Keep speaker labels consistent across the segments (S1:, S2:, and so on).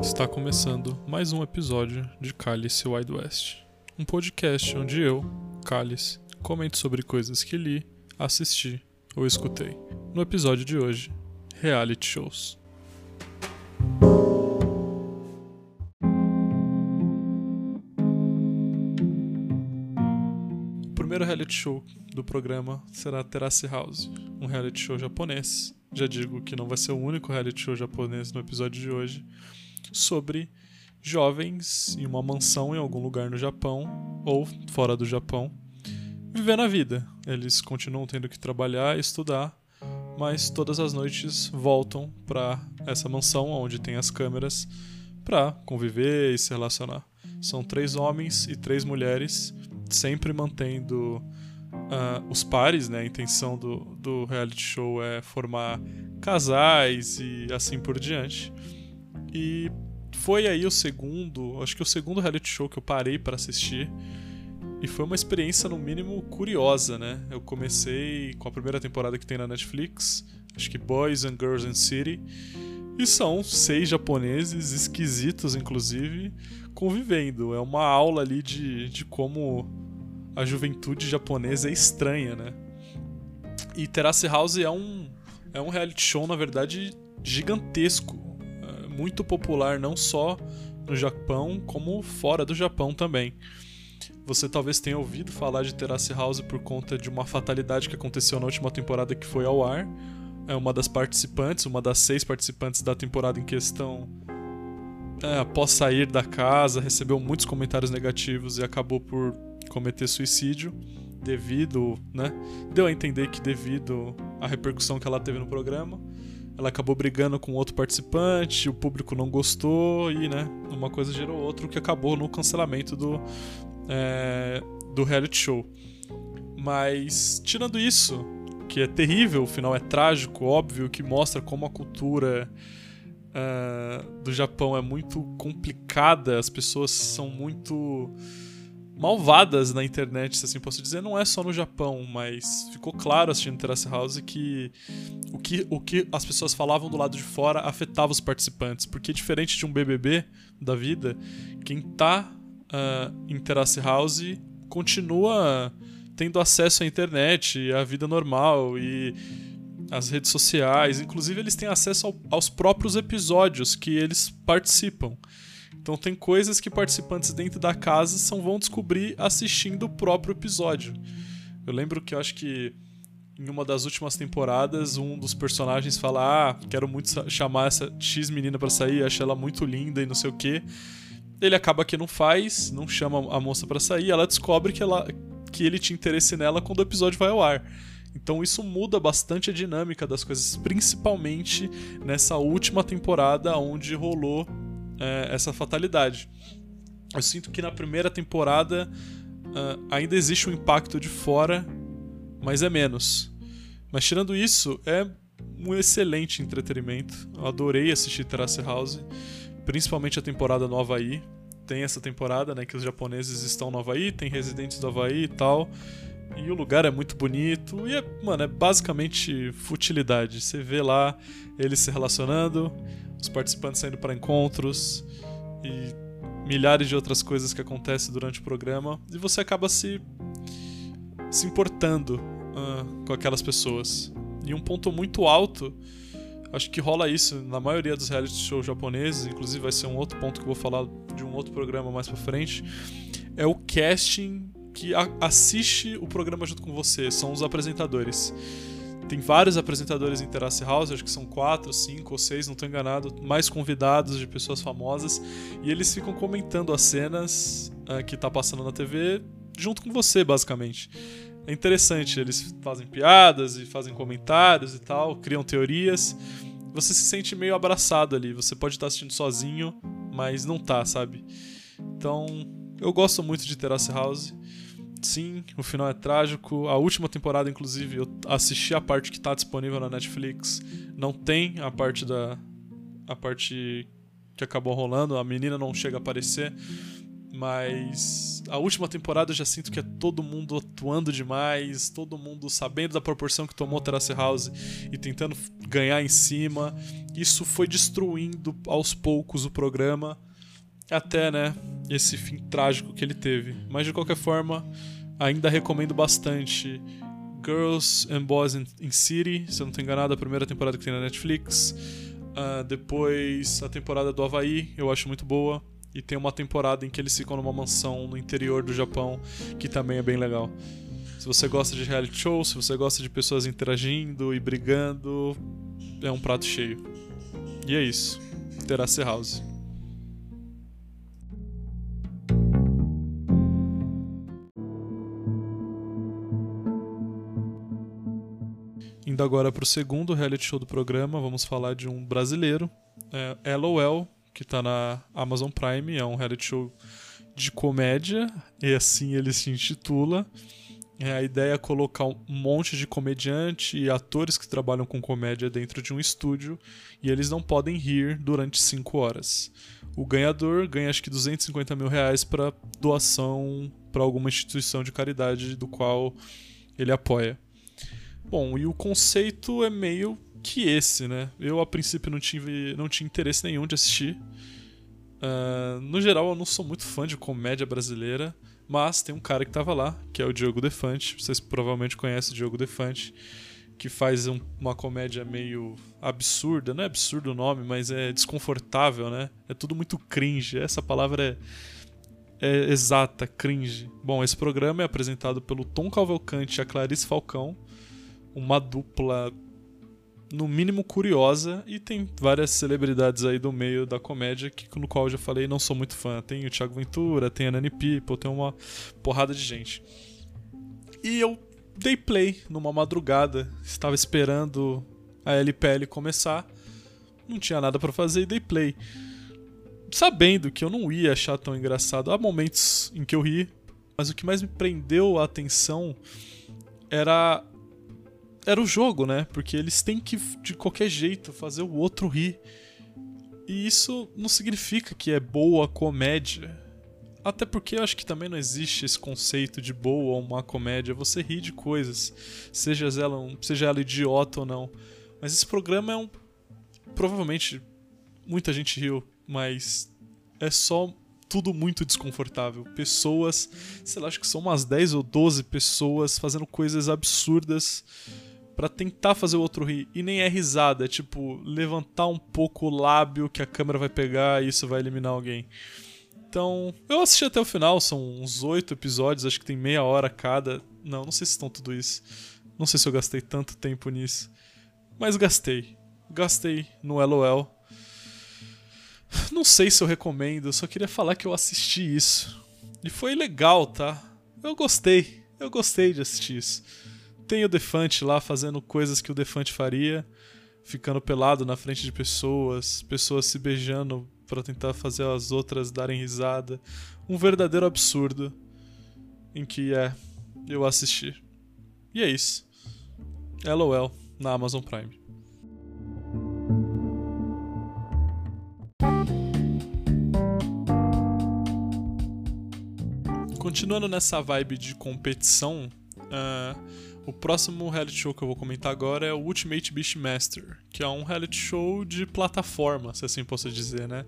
S1: Está começando mais um episódio de Cálice Wide West, um podcast onde eu, Cálice, comento sobre coisas que li, assisti ou escutei. No episódio de hoje, reality shows. O primeiro reality show do programa será Terrace House, um reality show japonês. Já digo que não vai ser o único reality show japonês no episódio de hoje, sobre jovens em uma mansão em algum lugar no Japão ou fora do Japão, vivendo a vida. Eles continuam tendo que trabalhar estudar, mas todas as noites voltam para essa mansão onde tem as câmeras para conviver e se relacionar. São três homens e três mulheres, sempre mantendo uh, os pares, né? A intenção do, do reality show é formar casais e assim por diante. E foi aí o segundo, acho que o segundo reality show que eu parei para assistir. E foi uma experiência, no mínimo, curiosa, né? Eu comecei com a primeira temporada que tem na Netflix, acho que Boys and Girls in City. E são seis japoneses, esquisitos inclusive, convivendo. É uma aula ali de, de como a juventude japonesa é estranha, né? E Terrace House é um, é um reality show, na verdade, gigantesco. Muito popular não só no Japão, como fora do Japão também. Você talvez tenha ouvido falar de Terrace House por conta de uma fatalidade que aconteceu na última temporada que foi ao ar. É uma das participantes, uma das seis participantes da temporada em questão, é, após sair da casa, recebeu muitos comentários negativos e acabou por cometer suicídio devido, né? Deu a entender que devido à repercussão que ela teve no programa, ela acabou brigando com outro participante, o público não gostou e, né, uma coisa gerou outra, que acabou no cancelamento do, é, do reality show. Mas, tirando isso, que é terrível, o final é trágico, óbvio, que mostra como a cultura uh, do Japão é muito complicada, as pessoas são muito malvadas na internet, se assim posso dizer, não é só no Japão, mas ficou claro assistindo Terrace House que o que, o que as pessoas falavam do lado de fora afetava os participantes, porque diferente de um BBB da vida, quem tá uh, em Terrace House continua tendo acesso à internet à vida normal e às redes sociais, inclusive eles têm acesso ao, aos próprios episódios que eles participam. Então tem coisas que participantes dentro da casa são, vão descobrir assistindo o próprio episódio. Eu lembro que eu acho que em uma das últimas temporadas, um dos personagens fala: Ah, quero muito chamar essa X menina para sair, acho ela muito linda e não sei o que. Ele acaba que não faz, não chama a moça para sair, ela descobre que, ela, que ele tinha interesse nela quando o episódio vai ao ar. Então isso muda bastante a dinâmica das coisas, principalmente nessa última temporada onde rolou é, essa fatalidade. Eu sinto que na primeira temporada uh, ainda existe um impacto de fora, mas é menos. Mas tirando isso, é um excelente entretenimento. Eu adorei assistir Terrace House, principalmente a temporada no Havaí. Tem essa temporada, né, que os japoneses estão no Havaí, tem residentes do Havaí e tal. E o lugar é muito bonito. E, é, mano, é basicamente futilidade. Você vê lá eles se relacionando, os participantes saindo para encontros e milhares de outras coisas que acontecem durante o programa e você acaba se se importando uh, com aquelas pessoas. E um ponto muito alto, acho que rola isso na maioria dos reality shows japoneses, inclusive vai ser um outro ponto que eu vou falar de um outro programa mais para frente, é o casting que assiste o programa junto com você, são os apresentadores. Tem vários apresentadores em Terrace House, acho que são quatro, cinco ou seis, não estou enganado, mais convidados de pessoas famosas, e eles ficam comentando as cenas uh, que tá passando na TV junto com você, basicamente. É interessante, eles fazem piadas e fazem comentários e tal, criam teorias. Você se sente meio abraçado ali, você pode estar assistindo sozinho, mas não tá, sabe? Então, eu gosto muito de Terrace House. Sim, o final é trágico. A última temporada, inclusive, eu assisti a parte que está disponível na Netflix. Não tem a parte da. a parte que acabou rolando. A menina não chega a aparecer. Mas a última temporada eu já sinto que é todo mundo atuando demais, todo mundo sabendo da proporção que tomou Terrace House e tentando ganhar em cima. Isso foi destruindo aos poucos o programa, até, né, esse fim trágico que ele teve. Mas de qualquer forma, ainda recomendo bastante Girls and Boys in, in City, se eu não estou enganado, a primeira temporada que tem na Netflix. Uh, depois a temporada do Havaí, eu acho muito boa. E tem uma temporada em que eles ficam numa mansão no interior do Japão, que também é bem legal. Se você gosta de reality show, se você gosta de pessoas interagindo e brigando, é um prato cheio. E é isso. Terrace House. Indo agora para o segundo reality show do programa, vamos falar de um brasileiro, é, LOL, que está na Amazon Prime, é um reality show de comédia, e assim ele se intitula. É, a ideia é colocar um monte de comediante e atores que trabalham com comédia dentro de um estúdio e eles não podem rir durante 5 horas. O ganhador ganha acho que 250 mil reais para doação para alguma instituição de caridade do qual ele apoia. Bom, e o conceito é meio que esse, né? Eu a princípio não tive, não tinha interesse nenhum de assistir. Uh, no geral, eu não sou muito fã de comédia brasileira, mas tem um cara que tava lá, que é o Diogo Defante. Vocês provavelmente conhecem o Diogo Defante, que faz um, uma comédia meio absurda. Não é absurdo o nome, mas é desconfortável, né? É tudo muito cringe. Essa palavra é, é exata, cringe. Bom, esse programa é apresentado pelo Tom Cavalcante e a Clarice Falcão uma dupla no mínimo curiosa e tem várias celebridades aí do meio da comédia que no qual eu já falei não sou muito fã. Tem o Thiago Ventura, tem a Nani People, tem uma porrada de gente. E eu dei play numa madrugada, estava esperando a LPL começar, não tinha nada para fazer e dei play. Sabendo que eu não ia achar tão engraçado, há momentos em que eu ri, mas o que mais me prendeu a atenção era era o jogo, né? Porque eles têm que, de qualquer jeito, fazer o outro rir. E isso não significa que é boa comédia. Até porque eu acho que também não existe esse conceito de boa ou má comédia. Você ri de coisas, seja ela, um, seja ela idiota ou não. Mas esse programa é um. Provavelmente muita gente riu, mas é só tudo muito desconfortável. Pessoas, sei lá, acho que são umas 10 ou 12 pessoas fazendo coisas absurdas para tentar fazer o outro rir. E nem é risada, é tipo levantar um pouco o lábio que a câmera vai pegar e isso vai eliminar alguém. Então, eu assisti até o final, são uns oito episódios, acho que tem meia hora cada. Não, não sei se estão tudo isso. Não sei se eu gastei tanto tempo nisso. Mas gastei. Gastei no LOL. Não sei se eu recomendo, eu só queria falar que eu assisti isso. E foi legal, tá? Eu gostei. Eu gostei de assistir isso. Tem o Defante lá fazendo coisas que o Defante faria, ficando pelado na frente de pessoas, pessoas se beijando para tentar fazer as outras darem risada. Um verdadeiro absurdo em que é eu assisti. E é isso. LOL na Amazon Prime. Continuando nessa vibe de competição, uh, o próximo reality show que eu vou comentar agora é o Ultimate Beastmaster, que é um reality show de plataforma, se assim posso dizer, né?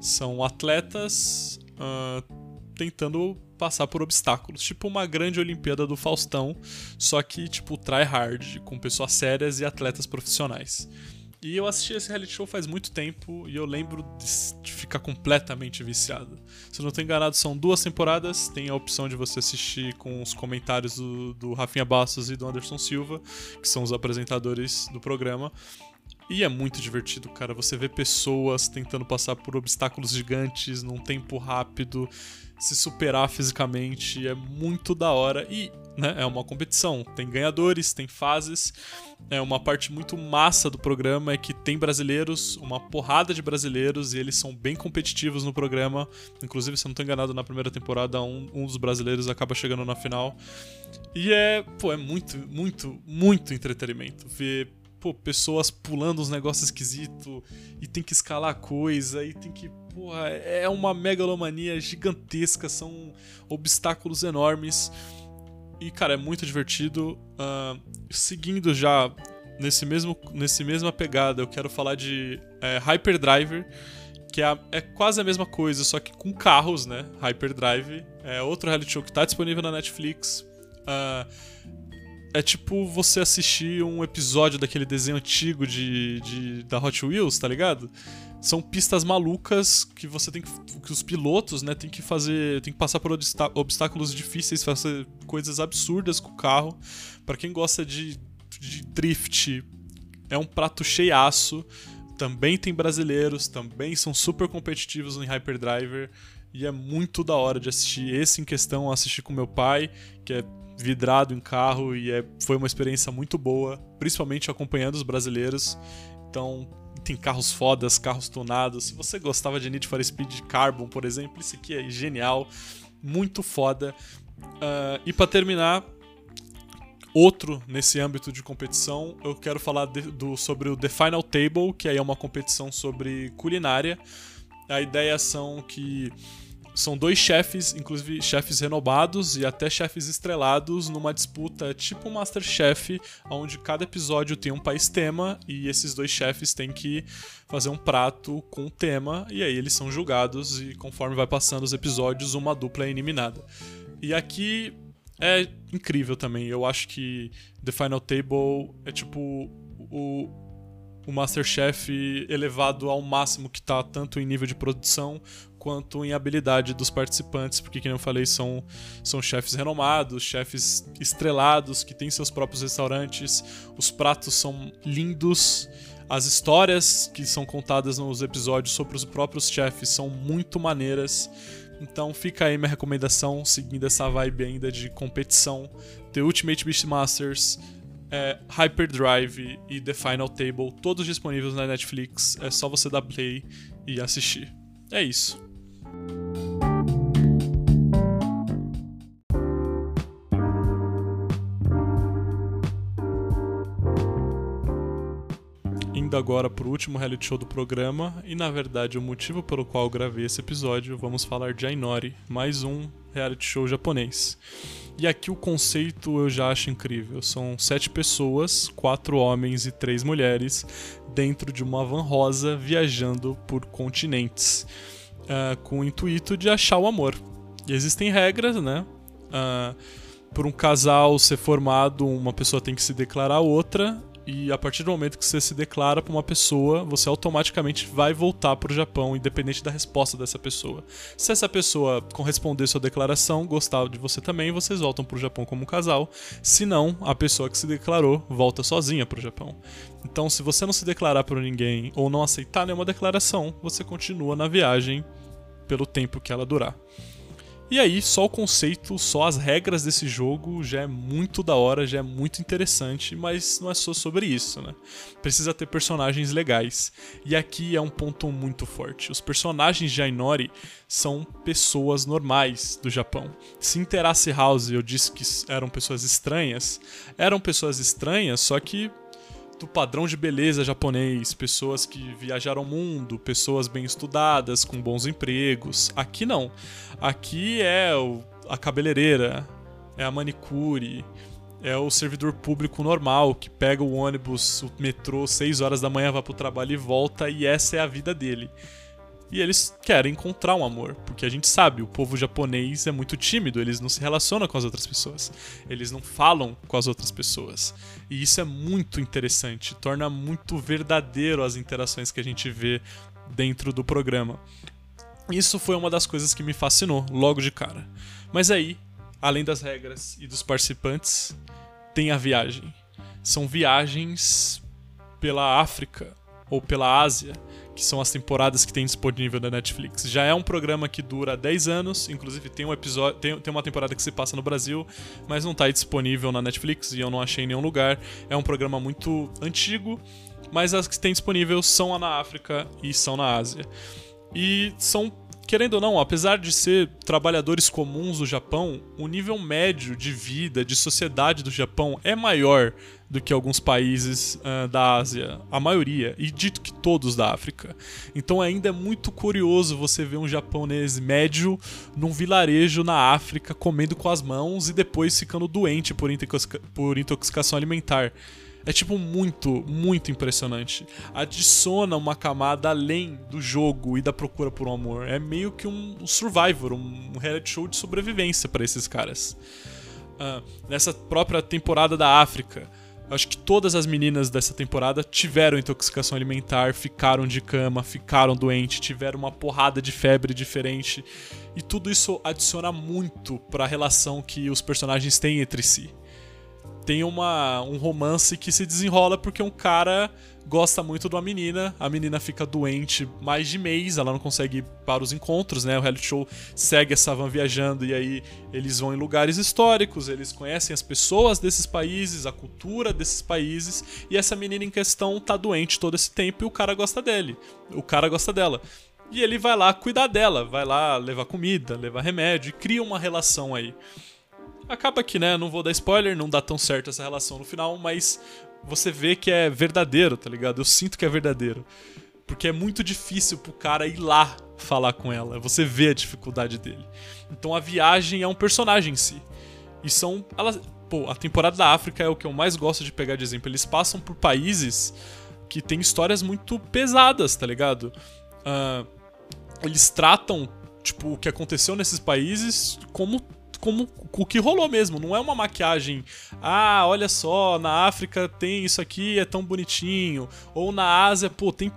S1: São atletas uh, tentando passar por obstáculos, tipo uma grande Olimpíada do Faustão, só que tipo try hard, com pessoas sérias e atletas profissionais. E eu assisti esse reality show faz muito tempo e eu lembro de ficar completamente viciado. Se eu não estou enganado, são duas temporadas. Tem a opção de você assistir com os comentários do, do Rafinha Bastos e do Anderson Silva, que são os apresentadores do programa. E é muito divertido, cara. Você vê pessoas tentando passar por obstáculos gigantes num tempo rápido, se superar fisicamente. É muito da hora. E né, é uma competição. Tem ganhadores, tem fases. É uma parte muito massa do programa é que tem brasileiros, uma porrada de brasileiros, e eles são bem competitivos no programa. Inclusive, se eu não estou enganado, na primeira temporada, um, um dos brasileiros acaba chegando na final. E é, pô, é muito, muito, muito entretenimento. Ver pô, pessoas pulando uns negócios esquisitos e tem que escalar coisa e tem que porra, é uma megalomania gigantesca, são obstáculos enormes. E, cara, é muito divertido. Uh, seguindo já nesse mesmo, nesse mesma pegada, eu quero falar de é, Hyperdriver, que é, é, quase a mesma coisa, só que com carros, né? Hyperdrive. É outro reality show que tá disponível na Netflix. Uh, é tipo você assistir um episódio daquele desenho antigo de, de, da Hot Wheels, tá ligado? São pistas malucas que você tem que. que os pilotos, né, tem que fazer. tem que passar por obstáculos difíceis, fazer coisas absurdas com o carro. para quem gosta de, de drift, é um prato cheiaço. Também tem brasileiros, também são super competitivos no Hyperdriver. E é muito da hora de assistir. Esse em questão, assisti com meu pai, que é vidrado em carro e é, foi uma experiência muito boa, principalmente acompanhando os brasileiros. Então, tem carros fodas, carros tunados. Se você gostava de Need for Speed Carbon, por exemplo, esse aqui é genial, muito foda. Uh, e para terminar, outro nesse âmbito de competição, eu quero falar de, do, sobre o The Final Table, que aí é uma competição sobre culinária. A ideia são que são dois chefes, inclusive chefes renomados e até chefes estrelados, numa disputa tipo Masterchef, onde cada episódio tem um país tema e esses dois chefes têm que fazer um prato com tema e aí eles são julgados e conforme vai passando os episódios, uma dupla é eliminada. E aqui é incrível também. Eu acho que The Final Table é tipo o o Masterchef elevado ao máximo que tá tanto em nível de produção quanto em habilidade dos participantes, porque, como eu falei, são, são chefes renomados, chefes estrelados, que têm seus próprios restaurantes, os pratos são lindos, as histórias que são contadas nos episódios sobre os próprios chefes são muito maneiras. Então fica aí minha recomendação, seguindo essa vibe ainda de competição. The Ultimate Beastmasters, é, Hyperdrive e The Final Table, todos disponíveis na Netflix. É só você dar play e assistir. É isso. Agora para o último reality show do programa, e na verdade o motivo pelo qual gravei esse episódio, vamos falar de Ainori, mais um reality show japonês. E aqui o conceito eu já acho incrível. São sete pessoas, quatro homens e três mulheres, dentro de uma van rosa viajando por continentes, uh, com o intuito de achar o amor. E existem regras, né? Uh, por um casal ser formado, uma pessoa tem que se declarar outra, e a partir do momento que você se declara para uma pessoa, você automaticamente vai voltar para o Japão, independente da resposta dessa pessoa. Se essa pessoa corresponder sua declaração, gostar de você também, vocês voltam para o Japão como um casal. Se não, a pessoa que se declarou volta sozinha para o Japão. Então, se você não se declarar para ninguém ou não aceitar nenhuma declaração, você continua na viagem pelo tempo que ela durar. E aí, só o conceito, só as regras desse jogo já é muito da hora, já é muito interessante, mas não é só sobre isso, né? Precisa ter personagens legais. E aqui é um ponto muito forte. Os personagens de Ainori são pessoas normais do Japão. Se em Terrace House eu disse que eram pessoas estranhas, eram pessoas estranhas, só que do padrão de beleza japonês, pessoas que viajaram o mundo, pessoas bem estudadas, com bons empregos. Aqui não. Aqui é o, a cabeleireira, é a manicure, é o servidor público normal que pega o ônibus, o metrô, 6 horas da manhã, vai pro trabalho e volta, e essa é a vida dele. E eles querem encontrar um amor, porque a gente sabe, o povo japonês é muito tímido, eles não se relacionam com as outras pessoas, eles não falam com as outras pessoas. E isso é muito interessante, torna muito verdadeiro as interações que a gente vê dentro do programa. Isso foi uma das coisas que me fascinou logo de cara. Mas aí, além das regras e dos participantes, tem a viagem. São viagens pela África ou pela Ásia que são as temporadas que tem disponível na Netflix. Já é um programa que dura 10 anos, inclusive tem um episódio, tem, tem uma temporada que se passa no Brasil, mas não está disponível na Netflix e eu não achei em nenhum lugar. É um programa muito antigo, mas as que tem disponível são na África e são na Ásia. E são querendo ou não, apesar de ser trabalhadores comuns do Japão, o nível médio de vida, de sociedade do Japão é maior do que alguns países uh, da Ásia, a maioria, e dito que todos da África. Então ainda é muito curioso você ver um japonês médio num vilarejo na África comendo com as mãos e depois ficando doente por, intoxica por intoxicação alimentar. É tipo muito, muito impressionante. Adiciona uma camada além do jogo e da procura por um amor. É meio que um Survivor, um reality show de sobrevivência para esses caras. Uh, nessa própria temporada da África, acho que todas as meninas dessa temporada tiveram intoxicação alimentar, ficaram de cama, ficaram doentes, tiveram uma porrada de febre diferente. E tudo isso adiciona muito para a relação que os personagens têm entre si tem uma, um romance que se desenrola porque um cara gosta muito de uma menina, a menina fica doente mais de mês, ela não consegue ir para os encontros, né? O reality show segue essa van viajando e aí eles vão em lugares históricos, eles conhecem as pessoas desses países, a cultura desses países, e essa menina em questão tá doente todo esse tempo e o cara gosta dele. O cara gosta dela. E ele vai lá cuidar dela, vai lá levar comida, levar remédio e cria uma relação aí. Acaba que, né, não vou dar spoiler, não dá tão certo essa relação no final, mas você vê que é verdadeiro, tá ligado? Eu sinto que é verdadeiro. Porque é muito difícil pro cara ir lá falar com ela. Você vê a dificuldade dele. Então a viagem é um personagem em si. E são. Elas, pô, a temporada da África é o que eu mais gosto de pegar de exemplo. Eles passam por países que têm histórias muito pesadas, tá ligado? Uh, eles tratam, tipo, o que aconteceu nesses países como como o que rolou mesmo. Não é uma maquiagem. Ah, olha só, na África tem isso aqui, é tão bonitinho. Ou na Ásia, pô, tem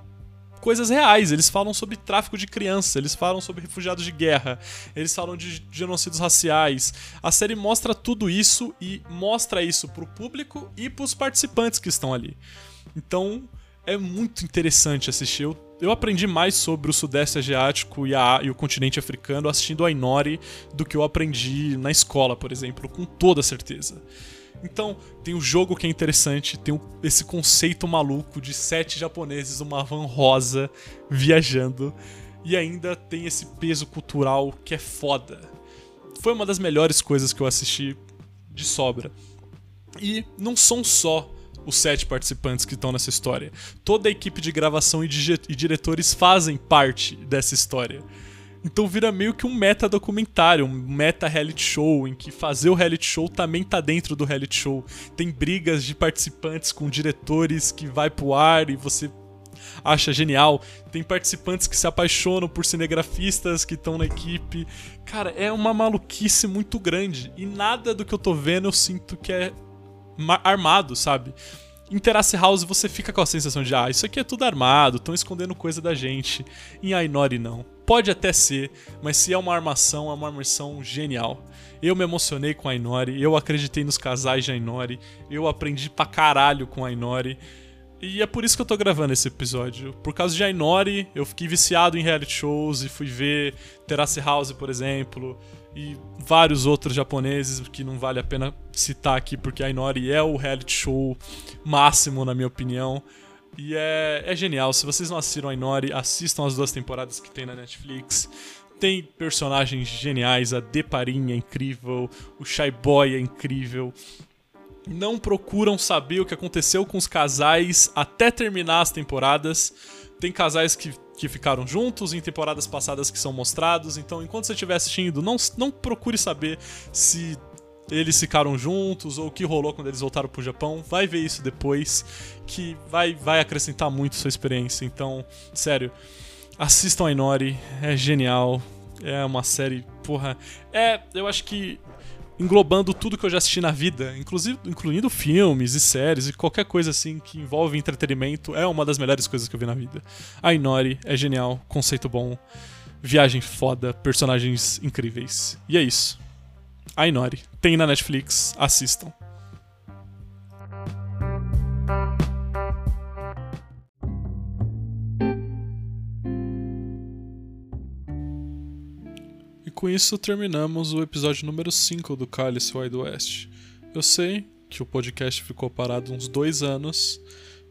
S1: coisas reais. Eles falam sobre tráfico de crianças, eles falam sobre refugiados de guerra, eles falam de genocídios raciais. A série mostra tudo isso e mostra isso pro público e pros participantes que estão ali. Então é muito interessante assistir. Eu eu aprendi mais sobre o Sudeste Asiático e, a, e o continente africano assistindo a Inori do que eu aprendi na escola, por exemplo, com toda certeza. Então, tem o um jogo que é interessante, tem esse conceito maluco de sete japoneses, uma van rosa viajando, e ainda tem esse peso cultural que é foda. Foi uma das melhores coisas que eu assisti de sobra. E não são só os sete participantes que estão nessa história. Toda a equipe de gravação e, e diretores fazem parte dessa história. Então vira meio que um meta documentário, um meta reality show, em que fazer o reality show também tá dentro do reality show. Tem brigas de participantes com diretores que vai pro ar e você acha genial. Tem participantes que se apaixonam por cinegrafistas que estão na equipe. Cara, é uma maluquice muito grande. E nada do que eu tô vendo eu sinto que é armado, sabe? Em Terrace House você fica com a sensação de, ah, isso aqui é tudo armado, estão escondendo coisa da gente. Em Ainori não. Pode até ser, mas se é uma armação, é uma armação genial. Eu me emocionei com a Ainori, eu acreditei nos casais de Ainori, eu aprendi pra caralho com a Ainori. E é por isso que eu tô gravando esse episódio. Por causa de Ainori, eu fiquei viciado em reality shows e fui ver Terrace House, por exemplo e vários outros japoneses que não vale a pena citar aqui porque a Inori é o reality show máximo na minha opinião. E é, é genial. Se vocês não assistiram a Inori, assistam as duas temporadas que tem na Netflix. Tem personagens geniais, a Deparin é incrível, o Shy Boy é incrível. Não procuram saber o que aconteceu com os casais até terminar as temporadas. Tem casais que que ficaram juntos em temporadas passadas que são mostrados. Então, enquanto você estiver assistindo, não, não procure saber se eles ficaram juntos ou o que rolou quando eles voltaram pro Japão. Vai ver isso depois, que vai, vai acrescentar muito sua experiência. Então, sério, assistam a Inori, é genial. É uma série, porra. É, eu acho que englobando tudo que eu já assisti na vida, inclusive incluindo filmes e séries e qualquer coisa assim que envolve entretenimento, é uma das melhores coisas que eu vi na vida. A Inori é genial, conceito bom, viagem foda, personagens incríveis. E é isso. A Inori tem na Netflix, assistam. Com isso terminamos o episódio número 5 do Cálice Wide West. Eu sei que o podcast ficou parado uns dois anos,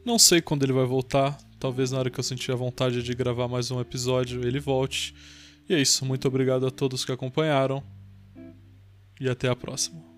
S1: não sei quando ele vai voltar, talvez na hora que eu sentir a vontade de gravar mais um episódio ele volte. E é isso, muito obrigado a todos que acompanharam e até a próxima.